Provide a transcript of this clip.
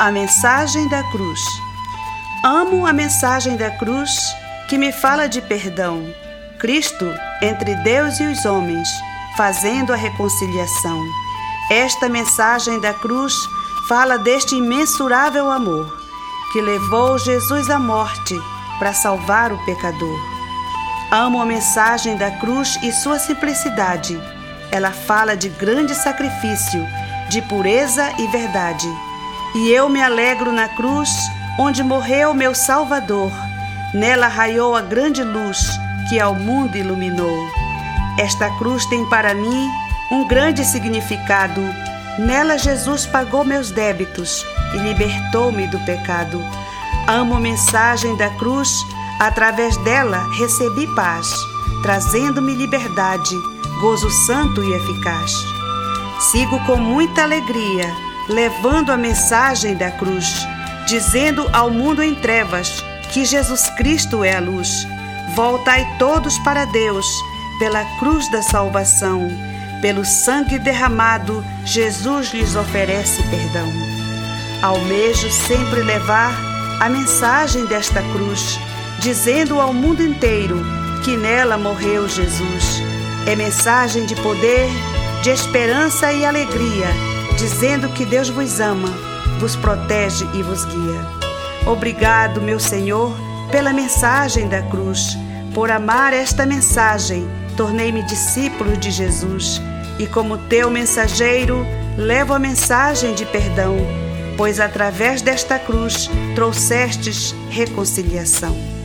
A mensagem da cruz. Amo a mensagem da cruz que me fala de perdão. Cristo entre Deus e os homens, fazendo a reconciliação. Esta mensagem da cruz fala deste imensurável amor que levou Jesus à morte para salvar o pecador. Amo a mensagem da cruz e sua simplicidade. Ela fala de grande sacrifício, de pureza e verdade. E eu me alegro na cruz onde morreu meu Salvador. Nela raiou a grande luz que ao mundo iluminou. Esta cruz tem para mim um grande significado. Nela Jesus pagou meus débitos e libertou-me do pecado. Amo a mensagem da cruz, através dela recebi paz, trazendo-me liberdade, gozo santo e eficaz. Sigo com muita alegria, levando a mensagem da cruz, dizendo ao mundo em trevas que Jesus Cristo é a luz. Voltai todos para Deus, pela cruz da salvação, pelo sangue derramado, Jesus lhes oferece perdão. Almejo sempre levar a mensagem desta cruz, dizendo ao mundo inteiro que nela morreu Jesus. É mensagem de poder, de esperança e alegria, dizendo que Deus vos ama, vos protege e vos guia. Obrigado, meu Senhor, pela mensagem da cruz. Por amar esta mensagem, tornei-me discípulo de Jesus e, como teu mensageiro, levo a mensagem de perdão pois através desta cruz trouxestes reconciliação.